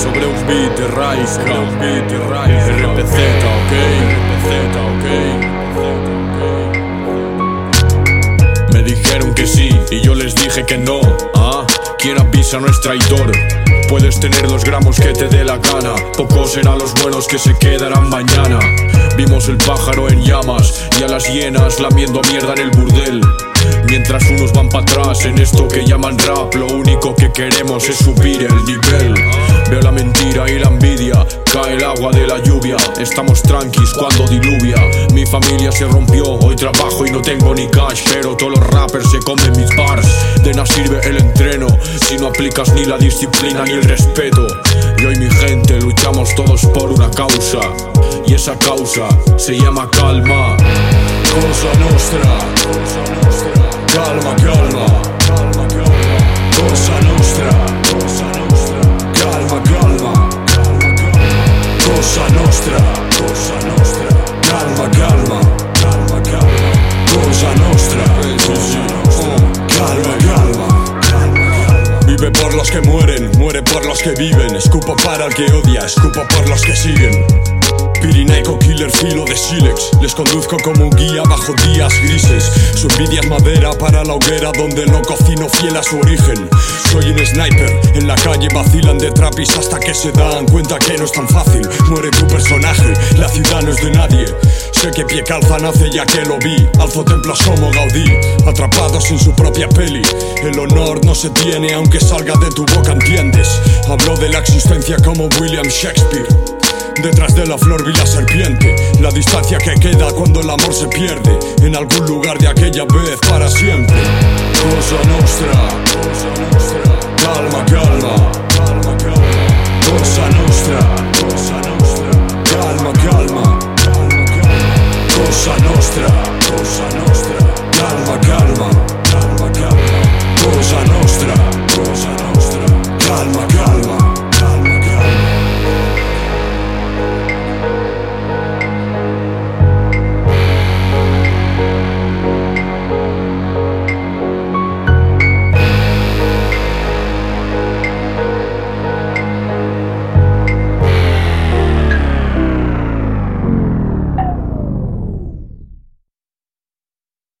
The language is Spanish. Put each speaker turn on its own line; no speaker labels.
sobre un beat de Rise Sobre un beat de Rise RPZ, ok, RPZ, ok. Me dijeron que sí y yo les dije que no. Quien avisa no es traidor. Puedes tener los gramos que te dé la gana. Pocos serán los buenos que se quedarán mañana. Vimos el pájaro en llamas y a las hienas lamiendo mierda en el burdel. Mientras unos van para atrás en esto que llaman rap, lo único que queremos es subir el nivel. Veo la mentira y la envidia, cae el agua de la lluvia. Estamos tranquis cuando diluvia. Mi familia se rompió, hoy trabajo y no tengo ni cash, pero todos los rappers se comen mis bars. De nada sirve el entreno si no aplicas ni la disciplina ni el respeto. Y hoy mi gente luchamos todos por una causa, y esa causa se llama calma. Cosa nostra, calma, calma, cosa nostra, calma, calma, cosa nostra, calma,
que mueren, muere por los que viven. Escupo para el que odia, escupo por los que siguen. Pirinaico killer filo de sílex. Les conduzco como un guía bajo días grises. Su envidia es madera para la hoguera Donde no cocino fiel a su origen. Soy un sniper, en la calle vacilan de trapis Hasta que se dan cuenta que no es tan fácil. Muere tu personaje, la ciudad no es de nadie Sé que pie calza nace ya que lo vi Alzo templos como Gaudí Atrapados en su propia peli El honor no se tiene aunque salga de tu boca, ¿entiendes? Hablo de la existencia como William Shakespeare Detrás de la flor vi la serpiente, la distancia que queda cuando el amor se pierde en algún lugar de aquella vez para siempre.
Cosa nostra, calma, calma, Ocean